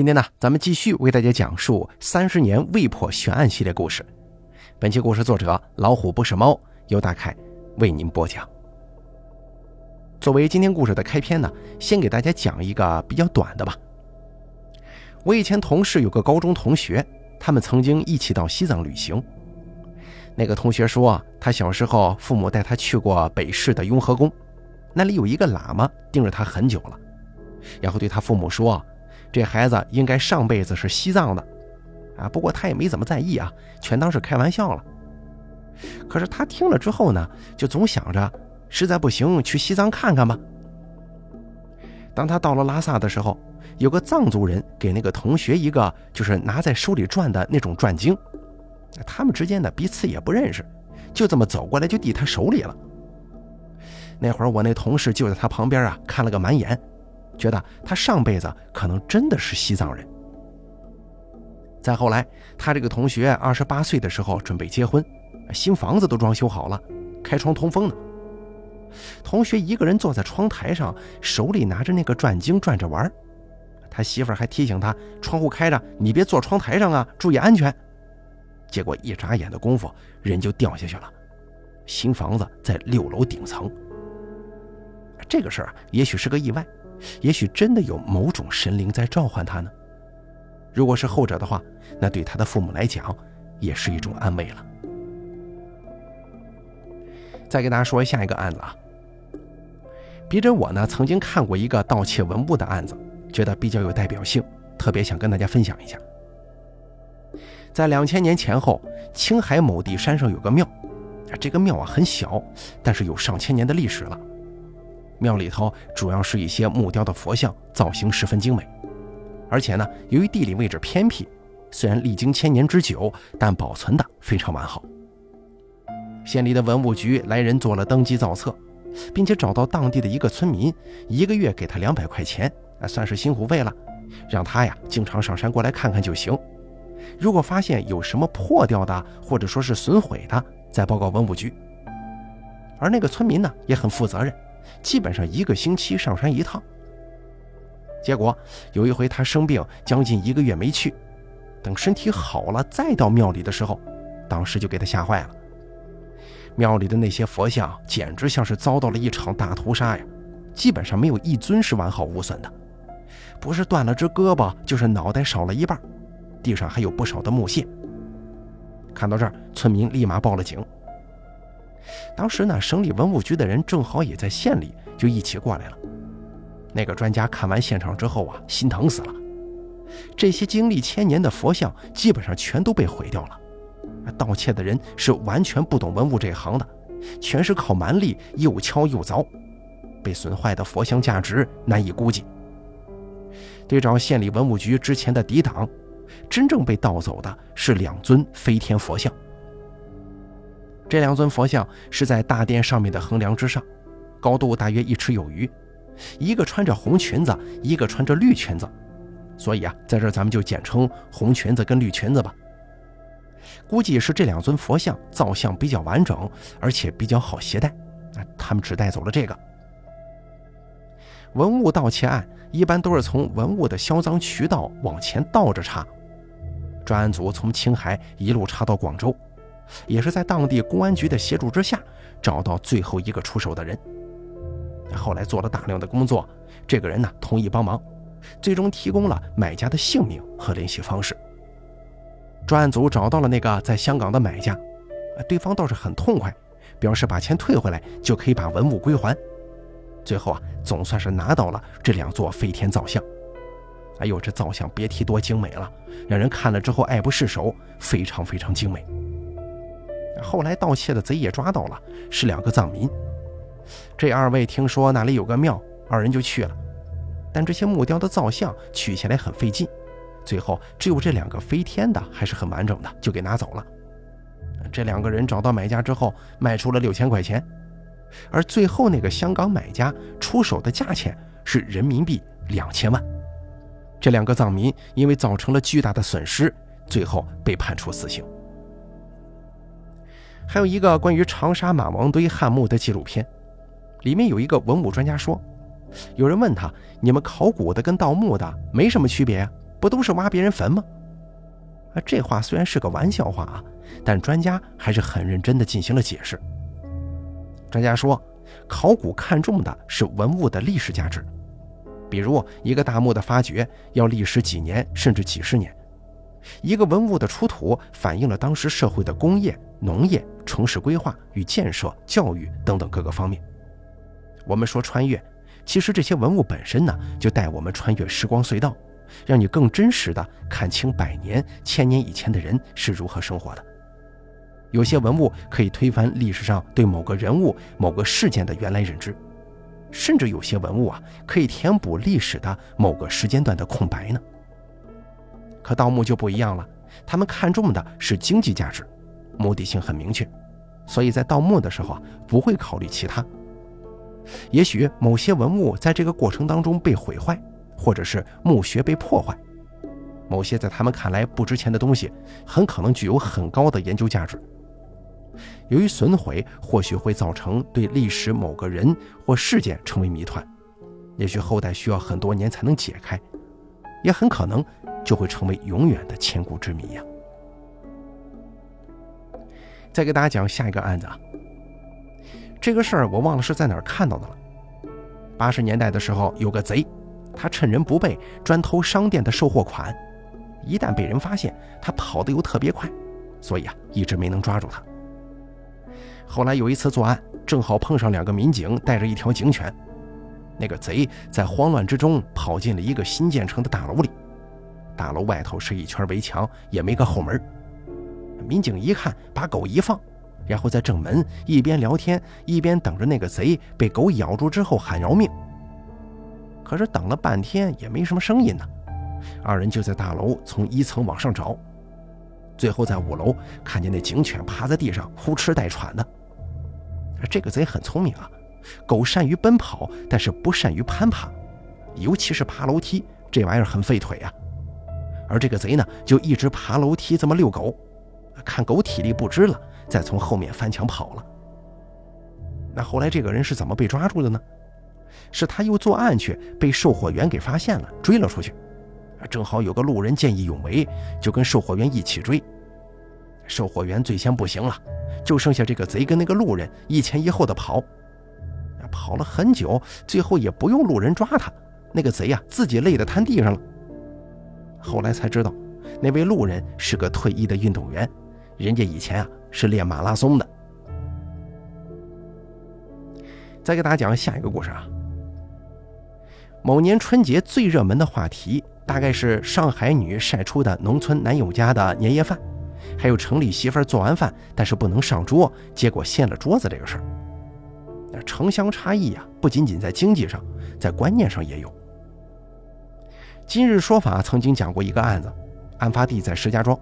今天呢，咱们继续为大家讲述三十年未破悬案系列故事。本期故事作者老虎不是猫，由大凯为您播讲。作为今天故事的开篇呢，先给大家讲一个比较短的吧。我以前同事有个高中同学，他们曾经一起到西藏旅行。那个同学说，他小时候父母带他去过北市的雍和宫，那里有一个喇嘛盯着他很久了，然后对他父母说。这孩子应该上辈子是西藏的，啊，不过他也没怎么在意啊，全当是开玩笑了。可是他听了之后呢，就总想着，实在不行去西藏看看吧。当他到了拉萨的时候，有个藏族人给那个同学一个就是拿在手里转的那种转经，他们之间呢彼此也不认识，就这么走过来就递他手里了。那会儿我那同事就在他旁边啊，看了个满眼。觉得他上辈子可能真的是西藏人。再后来，他这个同学二十八岁的时候准备结婚，新房子都装修好了，开窗通风呢。同学一个人坐在窗台上，手里拿着那个转经转着玩。他媳妇儿还提醒他，窗户开着，你别坐窗台上啊，注意安全。结果一眨眼的功夫，人就掉下去了。新房子在六楼顶层。这个事儿啊，也许是个意外。也许真的有某种神灵在召唤他呢。如果是后者的话，那对他的父母来讲，也是一种安慰了。再给大家说下一个案子啊。笔者我呢曾经看过一个盗窃文物的案子，觉得比较有代表性，特别想跟大家分享一下。在两千年前后，青海某地山上有个庙，这个庙啊很小，但是有上千年的历史了。庙里头主要是一些木雕的佛像，造型十分精美，而且呢，由于地理位置偏僻，虽然历经千年之久，但保存的非常完好。县里的文物局来人做了登记造册，并且找到当地的一个村民，一个月给他两百块钱，算是辛苦费了，让他呀经常上山过来看看就行。如果发现有什么破掉的或者说是损毁的，再报告文物局。而那个村民呢，也很负责任。基本上一个星期上山一趟。结果有一回他生病，将近一个月没去。等身体好了再到庙里的时候，当时就给他吓坏了。庙里的那些佛像简直像是遭到了一场大屠杀呀！基本上没有一尊是完好无损的，不是断了只胳膊，就是脑袋少了一半。地上还有不少的木屑。看到这儿，村民立马报了警。当时呢，省里文物局的人正好也在县里，就一起过来了。那个专家看完现场之后啊，心疼死了。这些经历千年的佛像，基本上全都被毁掉了。盗窃的人是完全不懂文物这行的，全是靠蛮力又敲又凿，被损坏的佛像价值难以估计。对照县里文物局之前的抵挡，真正被盗走的是两尊飞天佛像。这两尊佛像是在大殿上面的横梁之上，高度大约一尺有余，一个穿着红裙子，一个穿着绿裙子，所以啊，在这咱们就简称红裙子跟绿裙子吧。估计是这两尊佛像造像比较完整，而且比较好携带，啊，他们只带走了这个。文物盗窃案一般都是从文物的销赃渠道往前倒着查，专案组从青海一路查到广州。也是在当地公安局的协助之下，找到最后一个出手的人。后来做了大量的工作，这个人呢同意帮忙，最终提供了买家的姓名和联系方式。专案组找到了那个在香港的买家，对方倒是很痛快，表示把钱退回来就可以把文物归还。最后啊，总算是拿到了这两座飞天造像。哎呦，这造像别提多精美了，让人看了之后爱不释手，非常非常精美。后来盗窃的贼也抓到了，是两个藏民。这二位听说那里有个庙，二人就去了。但这些木雕的造像取下来很费劲，最后只有这两个飞天的还是很完整的，就给拿走了。这两个人找到买家之后，卖出了六千块钱，而最后那个香港买家出手的价钱是人民币两千万。这两个藏民因为造成了巨大的损失，最后被判处死刑。还有一个关于长沙马王堆汉墓的纪录片，里面有一个文物专家说，有人问他：“你们考古的跟盗墓的没什么区别呀？不都是挖别人坟吗？啊，这话虽然是个玩笑话啊，但专家还是很认真地进行了解释。专家说，考古看重的是文物的历史价值，比如一个大墓的发掘要历时几年甚至几十年，一个文物的出土反映了当时社会的工业、农业、城市规划与建设、教育等等各个方面。我们说穿越，其实这些文物本身呢，就带我们穿越时光隧道。让你更真实的看清百年、千年以前的人是如何生活的。有些文物可以推翻历史上对某个人物、某个事件的原来认知，甚至有些文物啊，可以填补历史的某个时间段的空白呢。可盗墓就不一样了，他们看重的是经济价值，目的性很明确，所以在盗墓的时候啊，不会考虑其他。也许某些文物在这个过程当中被毁坏。或者是墓穴被破坏，某些在他们看来不值钱的东西，很可能具有很高的研究价值。由于损毁，或许会造成对历史某个人或事件成为谜团，也许后代需要很多年才能解开，也很可能就会成为永远的千古之谜呀。再给大家讲下一个案子啊，这个事儿我忘了是在哪儿看到的了。八十年代的时候，有个贼。他趁人不备，专偷商店的售货款。一旦被人发现，他跑得又特别快，所以啊，一直没能抓住他。后来有一次作案，正好碰上两个民警带着一条警犬。那个贼在慌乱之中跑进了一个新建成的大楼里，大楼外头是一圈围墙，也没个后门。民警一看，把狗一放，然后在正门一边聊天，一边等着那个贼被狗咬住之后喊饶命。可是等了半天也没什么声音呢，二人就在大楼从一层往上找，最后在五楼看见那警犬趴在地上呼哧带喘的。这个贼很聪明啊，狗善于奔跑，但是不善于攀爬，尤其是爬楼梯，这玩意儿很费腿啊。而这个贼呢，就一直爬楼梯这么遛狗，看狗体力不支了，再从后面翻墙跑了。那后来这个人是怎么被抓住的呢？是他又作案去，被售货员给发现了，追了出去。正好有个路人见义勇为，就跟售货员一起追。售货员最先不行了，就剩下这个贼跟那个路人一前一后的跑，跑了很久，最后也不用路人抓他，那个贼呀自己累得瘫地上了。后来才知道，那位路人是个退役的运动员，人家以前啊是练马拉松的。再给大家讲下一个故事啊。某年春节最热门的话题，大概是上海女晒出的农村男友家的年夜饭，还有城里媳妇做完饭但是不能上桌，结果掀了桌子这个事儿。那城乡差异啊，不仅仅在经济上，在观念上也有。今日说法曾经讲过一个案子，案发地在石家庄，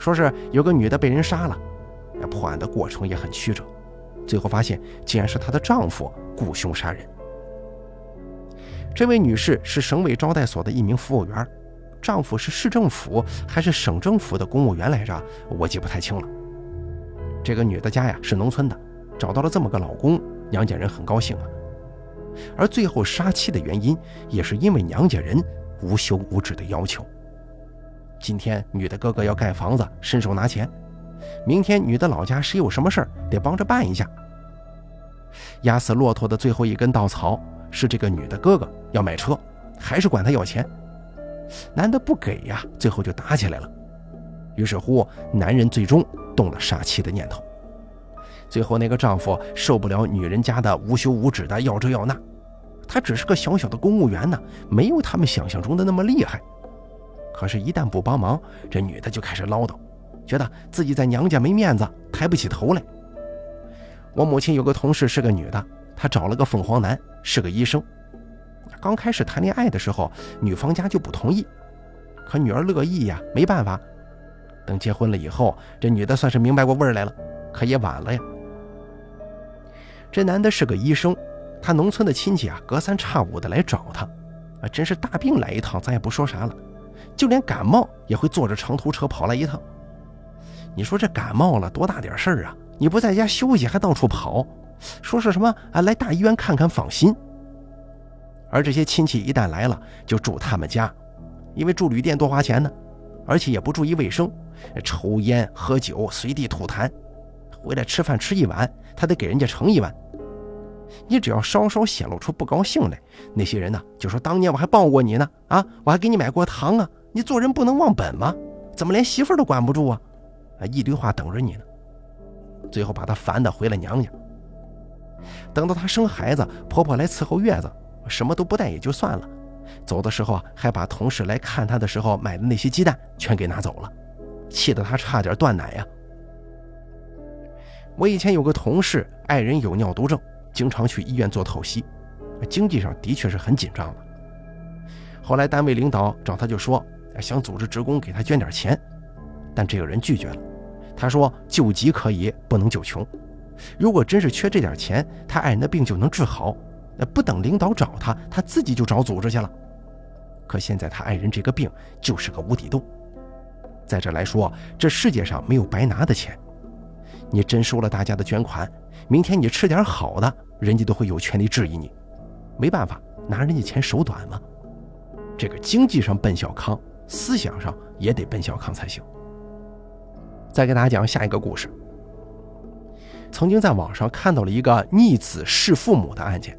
说是有个女的被人杀了，那破案的过程也很曲折，最后发现竟然是她的丈夫雇凶杀人。这位女士是省委招待所的一名服务员，丈夫是市政府还是省政府的公务员来着？我记不太清了。这个女的家呀是农村的，找到了这么个老公，娘家人很高兴啊。而最后杀妻的原因也是因为娘家人无休无止的要求。今天女的哥哥要盖房子，伸手拿钱；明天女的老家谁有什么事儿，得帮着办一下。压死骆驼的最后一根稻草。是这个女的哥哥要买车，还是管他要钱？男的不给呀，最后就打起来了。于是乎，男人最终动了杀妻的念头。最后，那个丈夫受不了女人家的无休无止的要这要那，他只是个小小的公务员呢，没有他们想象中的那么厉害。可是，一旦不帮忙，这女的就开始唠叨，觉得自己在娘家没面子，抬不起头来。我母亲有个同事是个女的。她找了个凤凰男，是个医生。刚开始谈恋爱的时候，女方家就不同意，可女儿乐意呀，没办法。等结婚了以后，这女的算是明白过味儿来了，可也晚了呀。这男的是个医生，他农村的亲戚啊，隔三差五的来找他，啊，真是大病来一趟，咱也不说啥了，就连感冒也会坐着长途车跑来一趟。你说这感冒了多大点事儿啊？你不在家休息，还到处跑。说是什么啊？来大医院看看，放心。而这些亲戚一旦来了，就住他们家，因为住旅店多花钱呢，而且也不注意卫生，抽烟喝酒，随地吐痰。回来吃饭吃一碗，他得给人家盛一碗。你只要稍稍显露出不高兴来，那些人呢就说当年我还抱过你呢，啊，我还给你买过糖啊，你做人不能忘本吗？怎么连媳妇都管不住啊？啊，一堆话等着你呢。最后把他烦的回了娘家。等到她生孩子，婆婆来伺候月子，什么都不带也就算了，走的时候，还把同事来看她的时候买的那些鸡蛋全给拿走了，气得她差点断奶呀。我以前有个同事，爱人有尿毒症，经常去医院做透析，经济上的确是很紧张了。后来单位领导找他就说想组织职工给他捐点钱，但这个人拒绝了。他说救急可以，不能救穷。如果真是缺这点钱，他爱人的病就能治好，不等领导找他，他自己就找组织去了。可现在他爱人这个病就是个无底洞。再者来说，这世界上没有白拿的钱。你真收了大家的捐款，明天你吃点好的，人家都会有权利质疑你。没办法，拿人家钱手短嘛。这个经济上奔小康，思想上也得奔小康才行。再给大家讲下一个故事。曾经在网上看到了一个逆子弑父母的案件，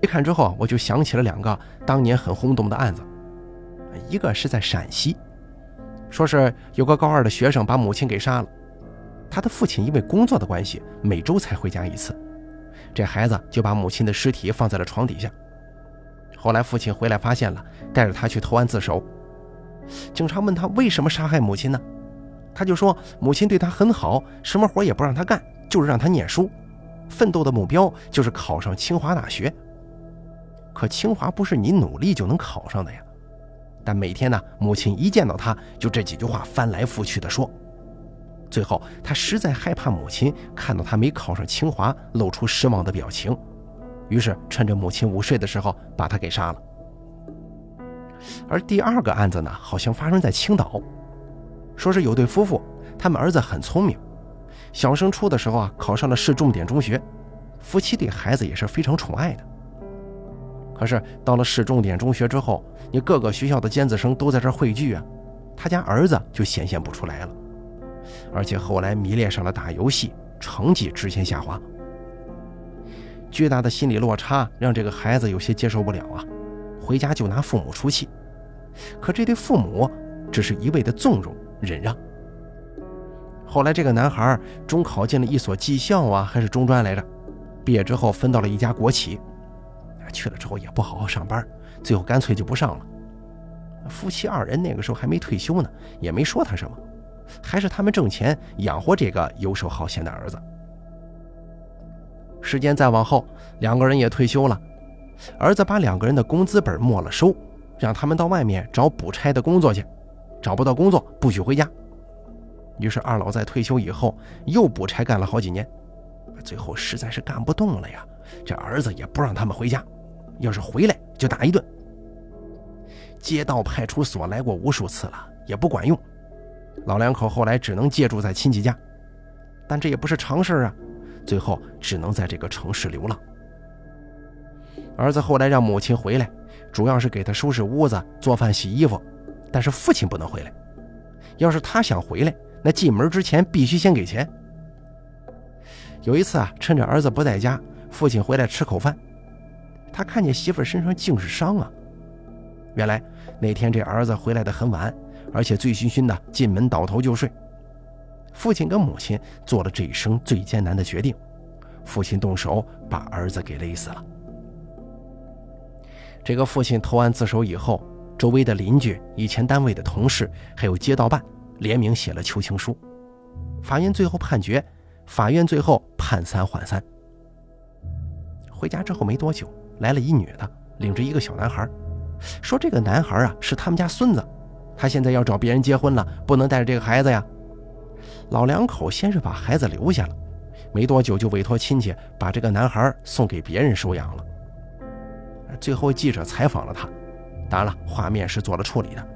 一看之后我就想起了两个当年很轰动的案子。一个是在陕西，说是有个高二的学生把母亲给杀了。他的父亲因为工作的关系，每周才回家一次，这孩子就把母亲的尸体放在了床底下。后来父亲回来发现了，带着他去投案自首。警察问他为什么杀害母亲呢？他就说母亲对他很好，什么活也不让他干，就是让他念书，奋斗的目标就是考上清华大学。可清华不是你努力就能考上的呀。但每天呢，母亲一见到他就这几句话翻来覆去的说。最后，他实在害怕母亲看到他没考上清华，露出失望的表情，于是趁着母亲午睡的时候把他给杀了。而第二个案子呢，好像发生在青岛，说是有对夫妇，他们儿子很聪明，小升初的时候啊考上了市重点中学，夫妻对孩子也是非常宠爱的。可是到了市重点中学之后，你各个学校的尖子生都在这汇聚啊，他家儿子就显现不出来了。而且后来迷恋上了打游戏，成绩直线下滑。巨大的心理落差让这个孩子有些接受不了啊，回家就拿父母出气。可这对父母只是一味的纵容忍让。后来这个男孩中考进了一所技校啊，还是中专来着。毕业之后分到了一家国企，去了之后也不好好上班，最后干脆就不上了。夫妻二人那个时候还没退休呢，也没说他什么。还是他们挣钱养活这个游手好闲的儿子。时间再往后，两个人也退休了，儿子把两个人的工资本没了收，让他们到外面找补差的工作去，找不到工作不许回家。于是二老在退休以后又补差干了好几年，最后实在是干不动了呀，这儿子也不让他们回家，要是回来就打一顿。街道派出所来过无数次了，也不管用。老两口后来只能借住在亲戚家，但这也不是常事啊。最后只能在这个城市流浪。儿子后来让母亲回来，主要是给他收拾屋子、做饭、洗衣服，但是父亲不能回来。要是他想回来，那进门之前必须先给钱。有一次啊，趁着儿子不在家，父亲回来吃口饭，他看见媳妇身上尽是伤啊。原来那天这儿子回来的很晚。而且醉醺醺的进门倒头就睡，父亲跟母亲做了这一生最艰难的决定，父亲动手把儿子给勒死了。这个父亲投案自首以后，周围的邻居、以前单位的同事还有街道办联名写了求情书，法院最后判决，法院最后判三缓三。回家之后没多久，来了一女的，领着一个小男孩，说这个男孩啊是他们家孙子。他现在要找别人结婚了，不能带着这个孩子呀。老两口先是把孩子留下了，没多久就委托亲戚把这个男孩送给别人收养了。最后记者采访了他，当然了，画面是做了处理的。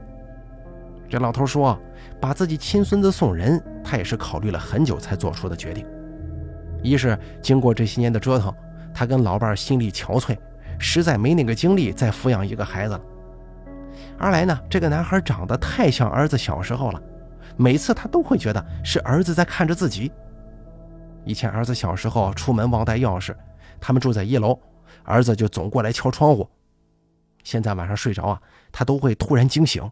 这老头说，把自己亲孙子送人，他也是考虑了很久才做出的决定。一是经过这些年的折腾，他跟老伴心力憔悴，实在没那个精力再抚养一个孩子了。二来呢，这个男孩长得太像儿子小时候了，每次他都会觉得是儿子在看着自己。以前儿子小时候出门忘带钥匙，他们住在一楼，儿子就总过来敲窗户。现在晚上睡着啊，他都会突然惊醒，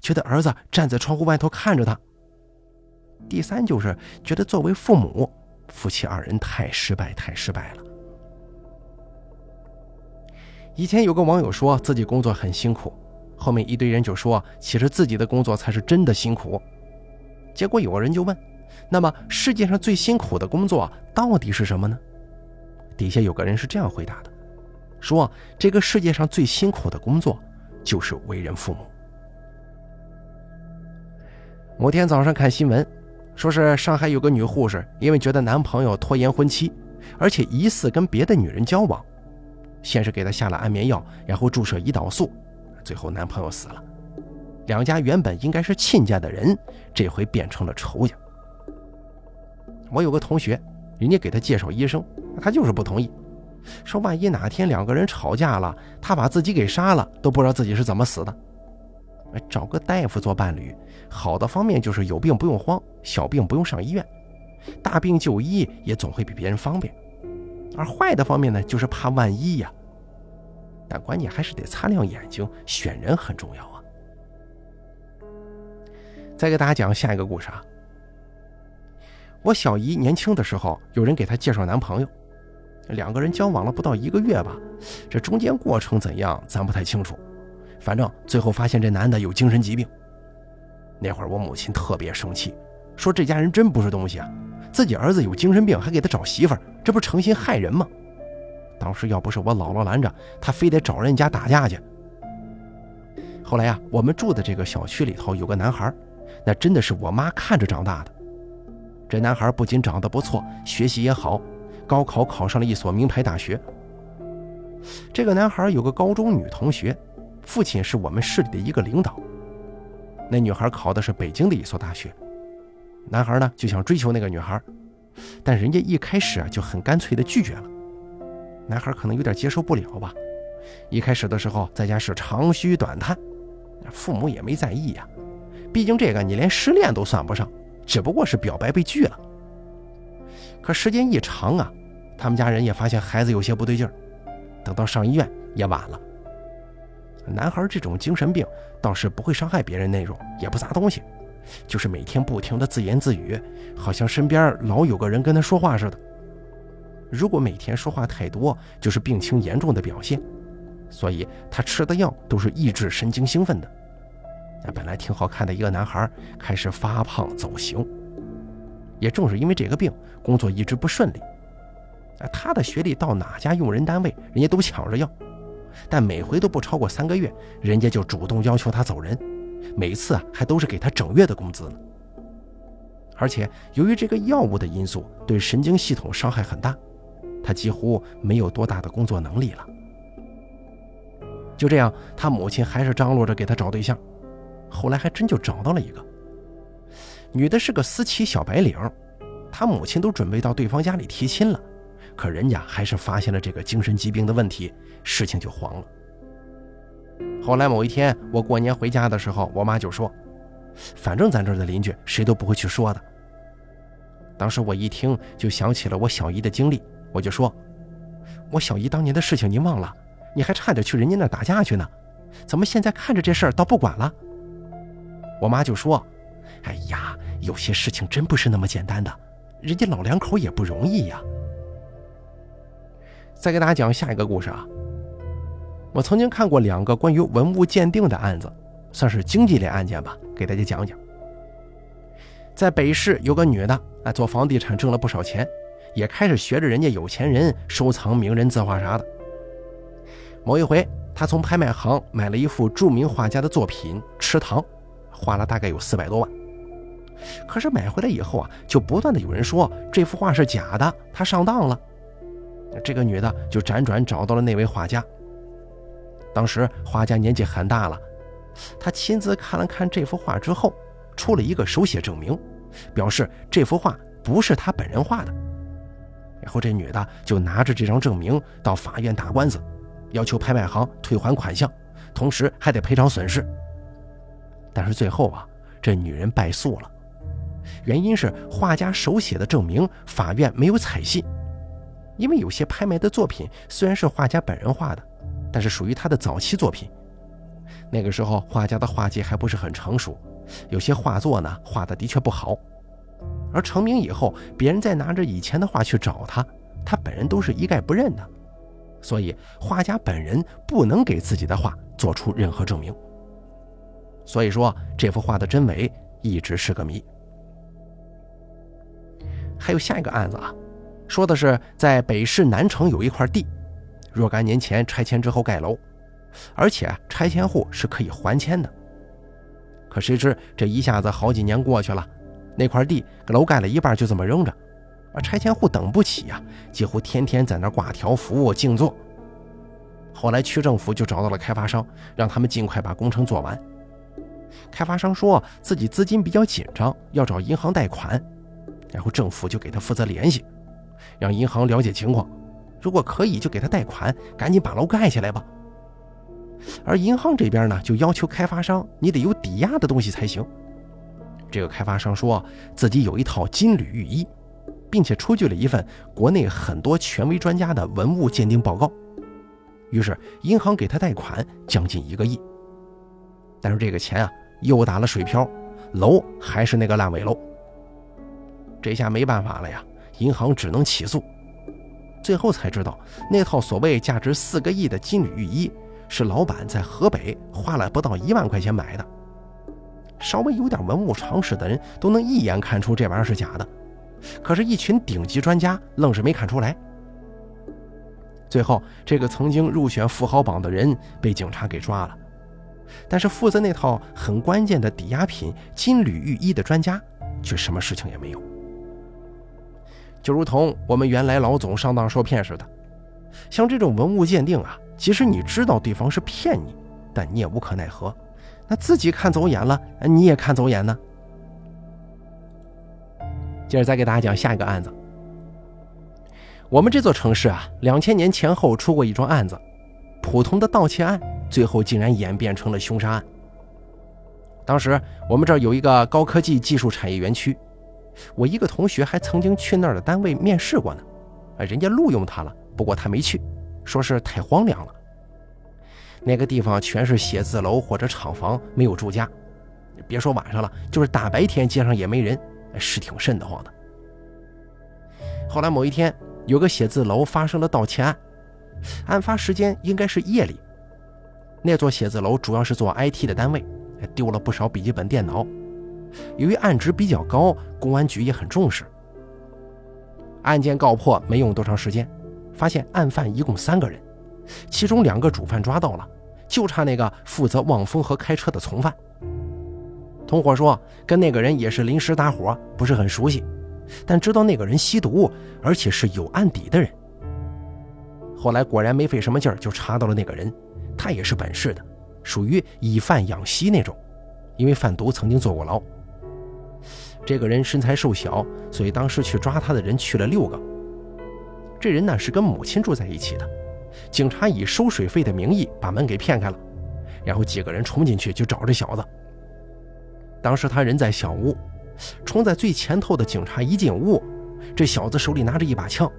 觉得儿子站在窗户外头看着他。第三就是觉得作为父母，夫妻二人太失败，太失败了。以前有个网友说自己工作很辛苦。后面一堆人就说，其实自己的工作才是真的辛苦。结果有个人就问：“那么世界上最辛苦的工作到底是什么呢？”底下有个人是这样回答的：“说这个世界上最辛苦的工作就是为人父母。”某天早上看新闻，说是上海有个女护士，因为觉得男朋友拖延婚期，而且疑似跟别的女人交往，先是给她下了安眠药，然后注射胰岛素。最后男朋友死了，两家原本应该是亲家的人，这回变成了仇家。我有个同学，人家给他介绍医生，他就是不同意，说万一哪天两个人吵架了，他把自己给杀了，都不知道自己是怎么死的。找个大夫做伴侣，好的方面就是有病不用慌，小病不用上医院，大病就医也总会比别人方便。而坏的方面呢，就是怕万一呀。但关键还是得擦亮眼睛，选人很重要啊。再给大家讲下一个故事啊。我小姨年轻的时候，有人给她介绍男朋友，两个人交往了不到一个月吧，这中间过程怎样，咱不太清楚。反正最后发现这男的有精神疾病。那会儿我母亲特别生气，说这家人真不是东西啊，自己儿子有精神病还给他找媳妇儿，这不是诚心害人吗？当时要不是我姥姥拦着，他非得找人家打架去。后来呀，我们住的这个小区里头有个男孩，那真的是我妈看着长大的。这男孩不仅长得不错，学习也好，高考考上了一所名牌大学。这个男孩有个高中女同学，父亲是我们市里的一个领导。那女孩考的是北京的一所大学，男孩呢就想追求那个女孩，但人家一开始啊就很干脆的拒绝了。男孩可能有点接受不了吧，一开始的时候在家是长吁短叹，父母也没在意呀，毕竟这个你连失恋都算不上，只不过是表白被拒了。可时间一长啊，他们家人也发现孩子有些不对劲儿，等到上医院也晚了。男孩这种精神病倒是不会伤害别人那种，也不砸东西，就是每天不停的自言自语，好像身边老有个人跟他说话似的。如果每天说话太多，就是病情严重的表现，所以他吃的药都是抑制神经兴奋的。那本来挺好看的一个男孩，开始发胖走形。也正是因为这个病，工作一直不顺利。他的学历到哪家用人单位，人家都抢着要，但每回都不超过三个月，人家就主动要求他走人，每次啊还都是给他整月的工资呢。而且由于这个药物的因素，对神经系统伤害很大。他几乎没有多大的工作能力了。就这样，他母亲还是张罗着给他找对象，后来还真就找到了一个女的，是个私企小白领。他母亲都准备到对方家里提亲了，可人家还是发现了这个精神疾病的问题，事情就黄了。后来某一天，我过年回家的时候，我妈就说：“反正咱这儿的邻居谁都不会去说的。”当时我一听，就想起了我小姨的经历。我就说，我小姨当年的事情您忘了？你还差点去人家那打架去呢，怎么现在看着这事儿倒不管了？我妈就说：“哎呀，有些事情真不是那么简单的，人家老两口也不容易呀。”再给大家讲下一个故事啊。我曾经看过两个关于文物鉴定的案子，算是经济类案件吧，给大家讲讲。在北市有个女的，哎，做房地产挣了不少钱。也开始学着人家有钱人收藏名人字画啥的。某一回，他从拍卖行买了一幅著名画家的作品《池塘》，花了大概有四百多万。可是买回来以后啊，就不断的有人说这幅画是假的，他上当了。这个女的就辗转找到了那位画家。当时画家年纪很大了，他亲自看了看这幅画之后，出了一个手写证明，表示这幅画不是他本人画的。然后这女的就拿着这张证明到法院打官司，要求拍卖行退还款项，同时还得赔偿损失，但是最后啊，这女人败诉了，原因是画家手写的证明法院没有采信，因为有些拍卖的作品虽然是画家本人画的，但是属于他的早期作品。那个时候画家的画技还不是很成熟，有些画作呢画的的确不好。而成名以后，别人再拿着以前的画去找他，他本人都是一概不认的，所以画家本人不能给自己的画做出任何证明。所以说，这幅画的真伪一直是个谜。还有下一个案子啊，说的是在北市南城有一块地，若干年前拆迁之后盖楼，而且拆迁户是可以还迁的。可谁知这一下子好几年过去了。那块地楼盖了一半就这么扔着，而拆迁户等不起呀，几乎天天在那挂条幅静坐。后来区政府就找到了开发商，让他们尽快把工程做完。开发商说自己资金比较紧张，要找银行贷款，然后政府就给他负责联系，让银行了解情况，如果可以就给他贷款，赶紧把楼盖起来吧。而银行这边呢，就要求开发商你得有抵押的东西才行。这个开发商说自己有一套金缕玉衣，并且出具了一份国内很多权威专家的文物鉴定报告。于是银行给他贷款将近一个亿，但是这个钱啊又打了水漂，楼还是那个烂尾楼。这下没办法了呀，银行只能起诉。最后才知道，那套所谓价值四个亿的金缕玉衣，是老板在河北花了不到一万块钱买的。稍微有点文物常识的人都能一眼看出这玩意儿是假的，可是，一群顶级专家愣是没看出来。最后，这个曾经入选富豪榜的人被警察给抓了，但是负责那套很关键的抵押品金缕玉衣的专家却什么事情也没有。就如同我们原来老总上当受骗似的，像这种文物鉴定啊，即使你知道对方是骗你，但你也无可奈何。那自己看走眼了，你也看走眼呢。接着再给大家讲下一个案子。我们这座城市啊，两千年前后出过一桩案子，普通的盗窃案，最后竟然演变成了凶杀案。当时我们这儿有一个高科技技术产业园区，我一个同学还曾经去那儿的单位面试过呢，啊，人家录用他了，不过他没去，说是太荒凉了。那个地方全是写字楼或者厂房，没有住家。别说晚上了，就是大白天街上也没人，是挺瘆得慌的。后来某一天，有个写字楼发生了盗窃案，案发时间应该是夜里。那座写字楼主要是做 IT 的单位，丢了不少笔记本电脑。由于案值比较高，公安局也很重视。案件告破没用多长时间，发现案犯一共三个人，其中两个主犯抓到了。就差那个负责望风和开车的从犯。同伙说，跟那个人也是临时搭伙，不是很熟悉，但知道那个人吸毒，而且是有案底的人。后来果然没费什么劲儿就查到了那个人，他也是本市的，属于以贩养吸那种，因为贩毒曾经坐过牢。这个人身材瘦小，所以当时去抓他的人去了六个。这人呢是跟母亲住在一起的。警察以收水费的名义把门给骗开了，然后几个人冲进去就找这小子。当时他人在小屋，冲在最前头的警察一进屋，这小子手里拿着一把枪，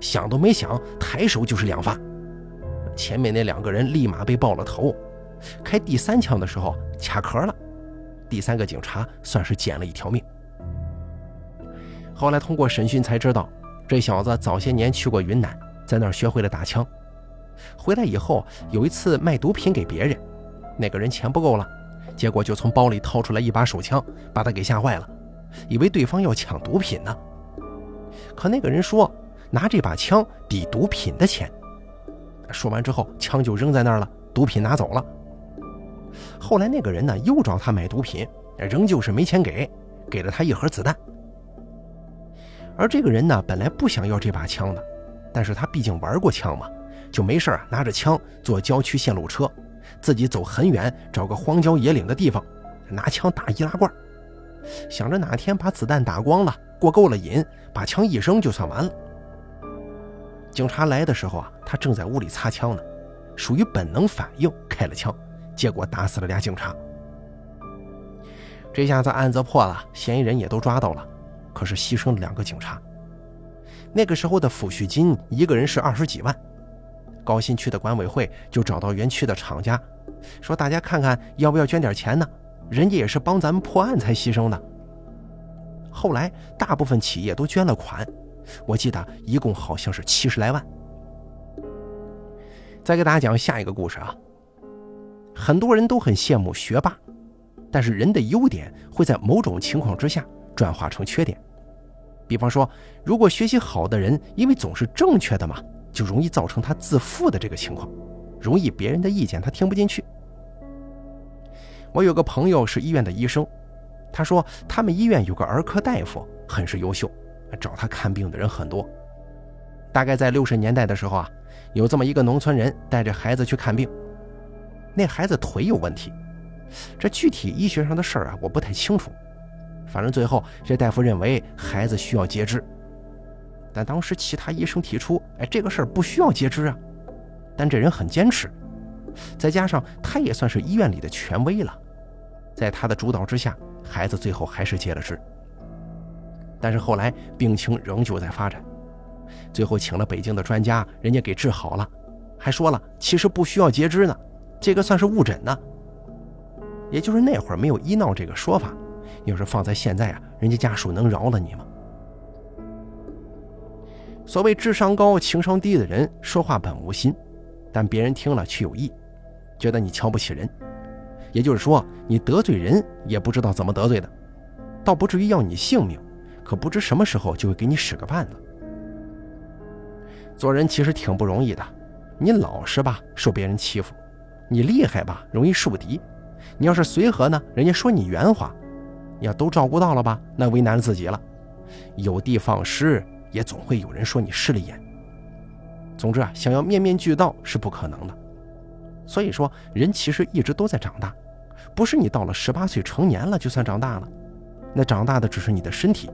想都没想，抬手就是两发。前面那两个人立马被爆了头，开第三枪的时候卡壳了，第三个警察算是捡了一条命。后来通过审讯才知道，这小子早些年去过云南，在那儿学会了打枪。回来以后，有一次卖毒品给别人，那个人钱不够了，结果就从包里掏出来一把手枪，把他给吓坏了，以为对方要抢毒品呢。可那个人说拿这把枪抵毒品的钱。说完之后，枪就扔在那儿了，毒品拿走了。后来那个人呢又找他买毒品，仍旧是没钱给，给了他一盒子弹。而这个人呢本来不想要这把枪的，但是他毕竟玩过枪嘛。就没事儿拿着枪坐郊区线路车，自己走很远，找个荒郊野岭的地方，拿枪打易拉罐，想着哪天把子弹打光了，过够了瘾，把枪一扔就算完了。警察来的时候啊，他正在屋里擦枪呢，属于本能反应开了枪，结果打死了俩警察。这下子案子破了，嫌疑人也都抓到了，可是牺牲了两个警察。那个时候的抚恤金一个人是二十几万，高新区的管委会就找到园区的厂家，说大家看看要不要捐点钱呢？人家也是帮咱们破案才牺牲的。后来大部分企业都捐了款，我记得一共好像是七十来万。再给大家讲下一个故事啊，很多人都很羡慕学霸。但是人的优点会在某种情况之下转化成缺点，比方说，如果学习好的人因为总是正确的嘛，就容易造成他自负的这个情况，容易别人的意见他听不进去。我有个朋友是医院的医生，他说他们医院有个儿科大夫很是优秀，找他看病的人很多。大概在六十年代的时候啊，有这么一个农村人带着孩子去看病，那孩子腿有问题。这具体医学上的事儿啊，我不太清楚。反正最后这大夫认为孩子需要截肢，但当时其他医生提出，哎，这个事儿不需要截肢啊。但这人很坚持，再加上他也算是医院里的权威了，在他的主导之下，孩子最后还是截了肢。但是后来病情仍旧在发展，最后请了北京的专家，人家给治好了，还说了其实不需要截肢呢，这个算是误诊呢。也就是那会儿没有医闹这个说法，要是放在现在啊，人家家属能饶了你吗？所谓智商高情商低的人说话本无心，但别人听了却有意，觉得你瞧不起人。也就是说，你得罪人也不知道怎么得罪的，倒不至于要你性命，可不知什么时候就会给你使个绊子。做人其实挺不容易的，你老实吧，受别人欺负；你厉害吧，容易树敌。你要是随和呢，人家说你圆滑；你要都照顾到了吧，那为难自己了。有的放矢，也总会有人说你势利眼。总之啊，想要面面俱到是不可能的。所以说，人其实一直都在长大，不是你到了十八岁成年了就算长大了，那长大的只是你的身体，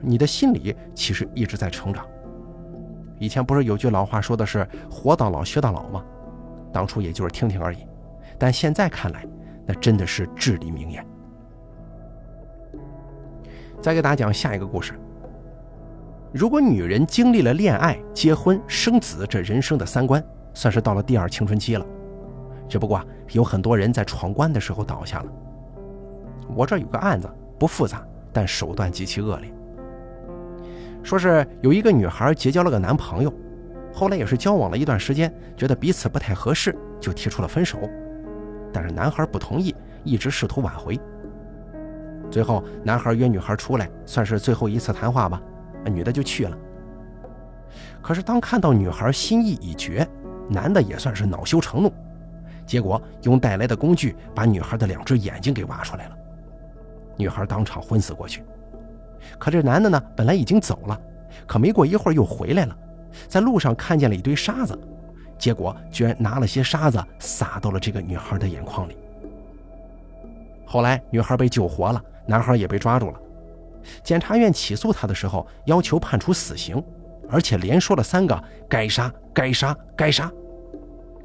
你的心理其实一直在成长。以前不是有句老话说的是“活到老学到老”吗？当初也就是听听而已，但现在看来。那真的是至理名言。再给大家讲下一个故事。如果女人经历了恋爱、结婚、生子这人生的三关，算是到了第二青春期了。只不过有很多人在闯关的时候倒下了。我这有个案子，不复杂，但手段极其恶劣。说是有一个女孩结交了个男朋友，后来也是交往了一段时间，觉得彼此不太合适，就提出了分手。但是男孩不同意，一直试图挽回。最后，男孩约女孩出来，算是最后一次谈话吧。那女的就去了。可是当看到女孩心意已决，男的也算是恼羞成怒，结果用带来的工具把女孩的两只眼睛给挖出来了。女孩当场昏死过去。可这男的呢，本来已经走了，可没过一会儿又回来了，在路上看见了一堆沙子。结果居然拿了些沙子撒到了这个女孩的眼眶里。后来女孩被救活了，男孩也被抓住了。检察院起诉他的时候，要求判处死刑，而且连说了三个“该杀，该杀，该杀”。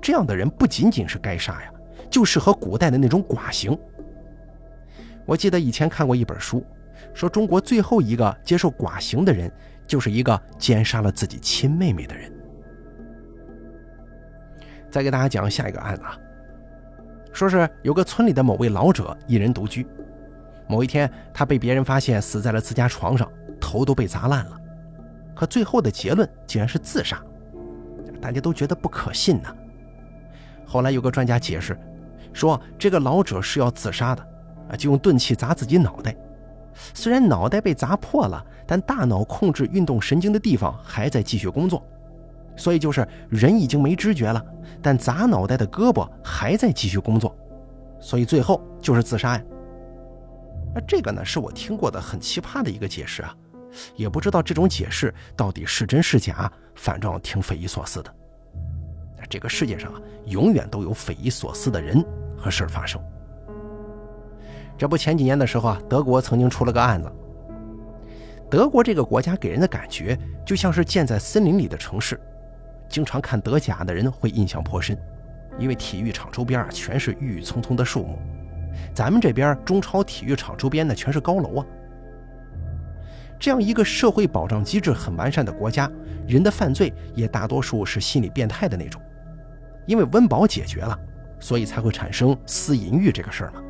这样的人不仅仅是该杀呀，就适合古代的那种剐刑。我记得以前看过一本书，说中国最后一个接受剐刑的人，就是一个奸杀了自己亲妹妹的人。再给大家讲下一个案子啊，说是有个村里的某位老者一人独居，某一天他被别人发现死在了自家床上，头都被砸烂了，可最后的结论竟然是自杀，大家都觉得不可信呢。后来有个专家解释，说这个老者是要自杀的，啊，就用钝器砸自己脑袋，虽然脑袋被砸破了，但大脑控制运动神经的地方还在继续工作。所以就是人已经没知觉了，但砸脑袋的胳膊还在继续工作，所以最后就是自杀呀。那这个呢是我听过的很奇葩的一个解释啊，也不知道这种解释到底是真是假，反正挺匪夷所思的。这个世界上啊，永远都有匪夷所思的人和事儿发生。这不前几年的时候啊，德国曾经出了个案子。德国这个国家给人的感觉就像是建在森林里的城市。经常看德甲的人会印象颇深，因为体育场周边啊全是郁郁葱葱的树木，咱们这边中超体育场周边的全是高楼啊。这样一个社会保障机制很完善的国家，人的犯罪也大多数是心理变态的那种，因为温饱解决了，所以才会产生私淫欲这个事儿嘛。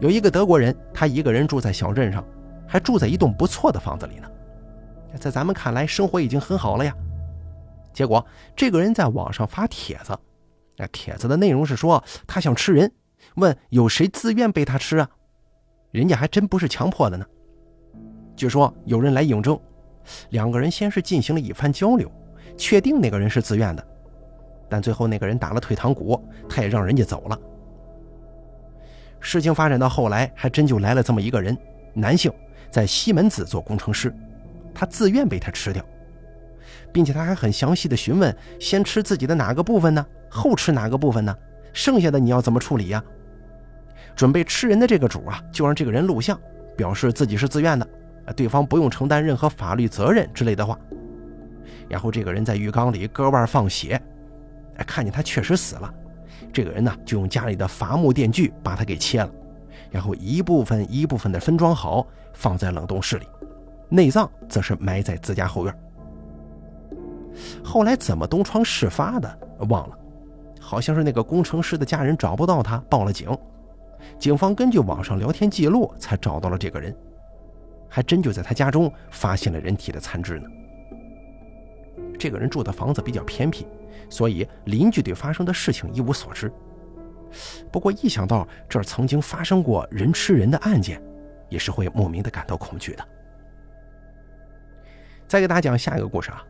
有一个德国人，他一个人住在小镇上，还住在一栋不错的房子里呢，在咱们看来生活已经很好了呀。结果这个人在网上发帖子，那帖子的内容是说他想吃人，问有谁自愿被他吃啊？人家还真不是强迫的呢。据说有人来应征，两个人先是进行了一番交流，确定那个人是自愿的，但最后那个人打了退堂鼓，他也让人家走了。事情发展到后来，还真就来了这么一个人，男性，在西门子做工程师，他自愿被他吃掉，并且他还很详细的询问，先吃自己的哪个部分呢？后吃哪个部分呢？剩下的你要怎么处理呀？准备吃人的这个主啊，就让这个人录像，表示自己是自愿的。对方不用承担任何法律责任之类的话，然后这个人在浴缸里割腕放血，哎，看见他确实死了，这个人呢就用家里的伐木电锯把他给切了，然后一部分一部分的分装好放在冷冻室里，内脏则是埋在自家后院。后来怎么东窗事发的忘了，好像是那个工程师的家人找不到他报了警，警方根据网上聊天记录才找到了这个人。还真就在他家中发现了人体的残肢呢。这个人住的房子比较偏僻，所以邻居对发生的事情一无所知。不过一想到这儿曾经发生过人吃人的案件，也是会莫名的感到恐惧的。再给大家讲下一个故事啊。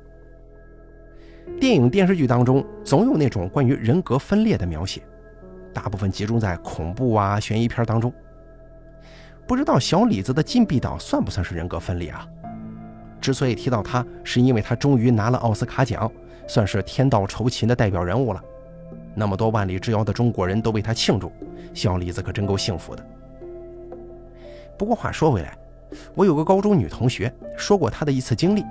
电影电视剧当中总有那种关于人格分裂的描写，大部分集中在恐怖啊悬疑片当中。不知道小李子的禁闭岛算不算是人格分裂啊？之所以提到他，是因为他终于拿了奥斯卡奖，算是天道酬勤的代表人物了。那么多万里之遥的中国人都为他庆祝，小李子可真够幸福的。不过话说回来，我有个高中女同学说过她的一次经历，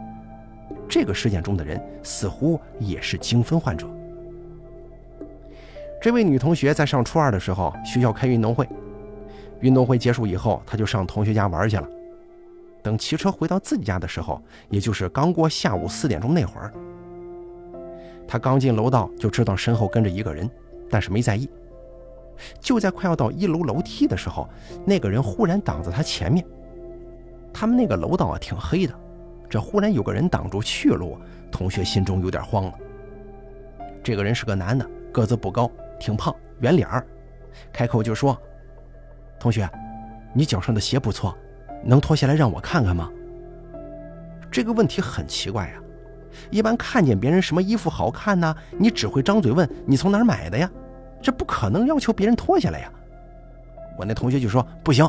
这个事件中的人似乎也是精分患者。这位女同学在上初二的时候，学校开运动会。运动会结束以后，她就上同学家玩去了。等骑车回到自己家的时候，也就是刚过下午四点钟那会儿，他刚进楼道就知道身后跟着一个人，但是没在意。就在快要到一楼楼梯的时候，那个人忽然挡在他前面。他们那个楼道啊挺黑的，这忽然有个人挡住去路，同学心中有点慌了。这个人是个男的，个子不高，挺胖，圆脸儿，开口就说。同学，你脚上的鞋不错，能脱下来让我看看吗？这个问题很奇怪呀，一般看见别人什么衣服好看呢，你只会张嘴问你从哪儿买的呀，这不可能要求别人脱下来呀。我那同学就说不行。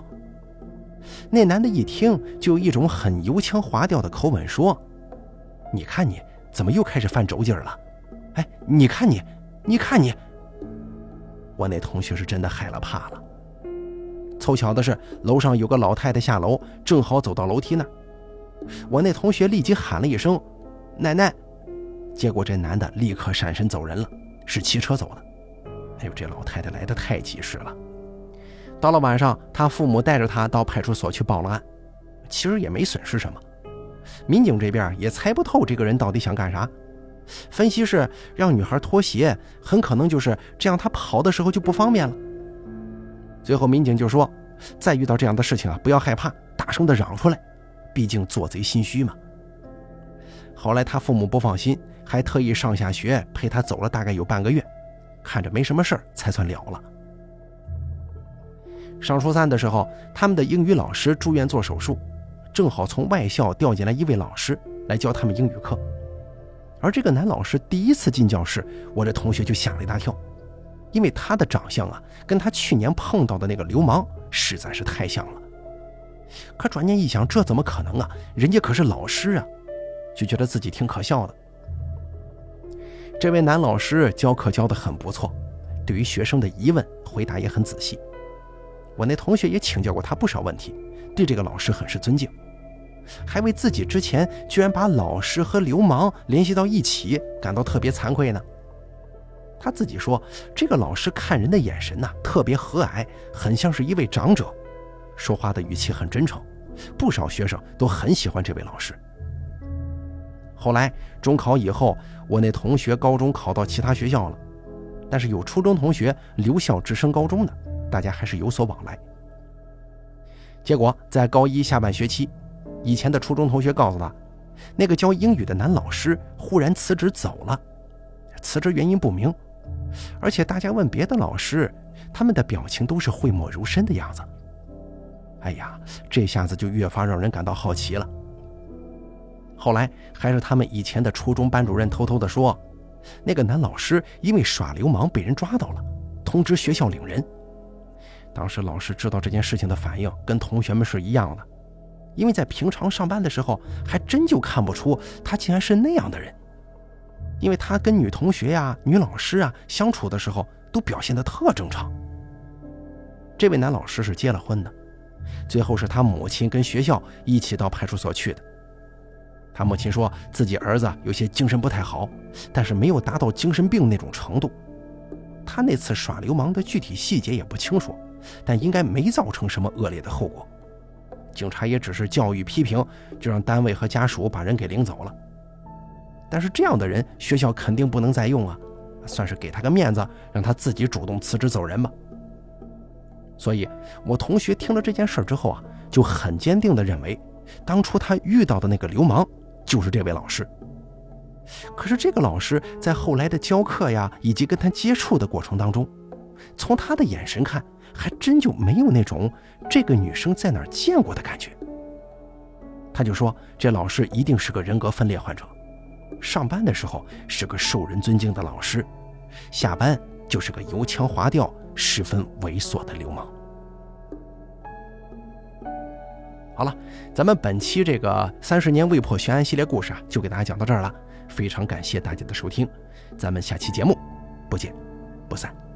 那男的一听，就有一种很油腔滑调的口吻说：“你看你怎么又开始犯轴劲儿了？哎，你看你，你看你。”我那同学是真的害了怕了。凑巧的是，楼上有个老太太下楼，正好走到楼梯那儿。我那同学立即喊了一声“奶奶”，结果这男的立刻闪身走人了，是骑车走的。哎呦，这老太太来的太及时了。到了晚上，他父母带着他到派出所去报了案，其实也没损失什么。民警这边也猜不透这个人到底想干啥，分析是让女孩脱鞋，很可能就是这样，她跑的时候就不方便了。最后，民警就说：“再遇到这样的事情啊，不要害怕，大声的嚷出来，毕竟做贼心虚嘛。”后来他父母不放心，还特意上下学陪他走了大概有半个月，看着没什么事儿，才算了了。上初三的时候，他们的英语老师住院做手术，正好从外校调进来一位老师来教他们英语课，而这个男老师第一次进教室，我这同学就吓了一大跳。因为他的长相啊，跟他去年碰到的那个流氓实在是太像了。可转念一想，这怎么可能啊？人家可是老师啊，就觉得自己挺可笑的。这位男老师教课教得很不错，对于学生的疑问回答也很仔细。我那同学也请教过他不少问题，对这个老师很是尊敬，还为自己之前居然把老师和流氓联系到一起感到特别惭愧呢。他自己说，这个老师看人的眼神呐，特别和蔼，很像是一位长者，说话的语气很真诚，不少学生都很喜欢这位老师。后来中考以后，我那同学高中考到其他学校了，但是有初中同学留校直升高中的，大家还是有所往来。结果在高一下半学期，以前的初中同学告诉他，那个教英语的男老师忽然辞职走了，辞职原因不明。而且大家问别的老师，他们的表情都是讳莫如深的样子。哎呀，这下子就越发让人感到好奇了。后来还是他们以前的初中班主任偷偷的说，那个男老师因为耍流氓被人抓到了，通知学校领人。当时老师知道这件事情的反应跟同学们是一样的，因为在平常上班的时候，还真就看不出他竟然是那样的人。因为他跟女同学呀、女老师啊相处的时候，都表现得特正常。这位男老师是结了婚的，最后是他母亲跟学校一起到派出所去的。他母亲说自己儿子有些精神不太好，但是没有达到精神病那种程度。他那次耍流氓的具体细节也不清楚，但应该没造成什么恶劣的后果。警察也只是教育批评，就让单位和家属把人给领走了。但是这样的人，学校肯定不能再用啊，算是给他个面子，让他自己主动辞职走人吧。所以，我同学听了这件事之后啊，就很坚定地认为，当初他遇到的那个流氓就是这位老师。可是这个老师在后来的教课呀，以及跟他接触的过程当中，从他的眼神看，还真就没有那种这个女生在哪儿见过的感觉。他就说，这老师一定是个人格分裂患者。上班的时候是个受人尊敬的老师，下班就是个油腔滑调、十分猥琐的流氓。好了，咱们本期这个三十年未破悬案系列故事啊，就给大家讲到这儿了。非常感谢大家的收听，咱们下期节目不见不散。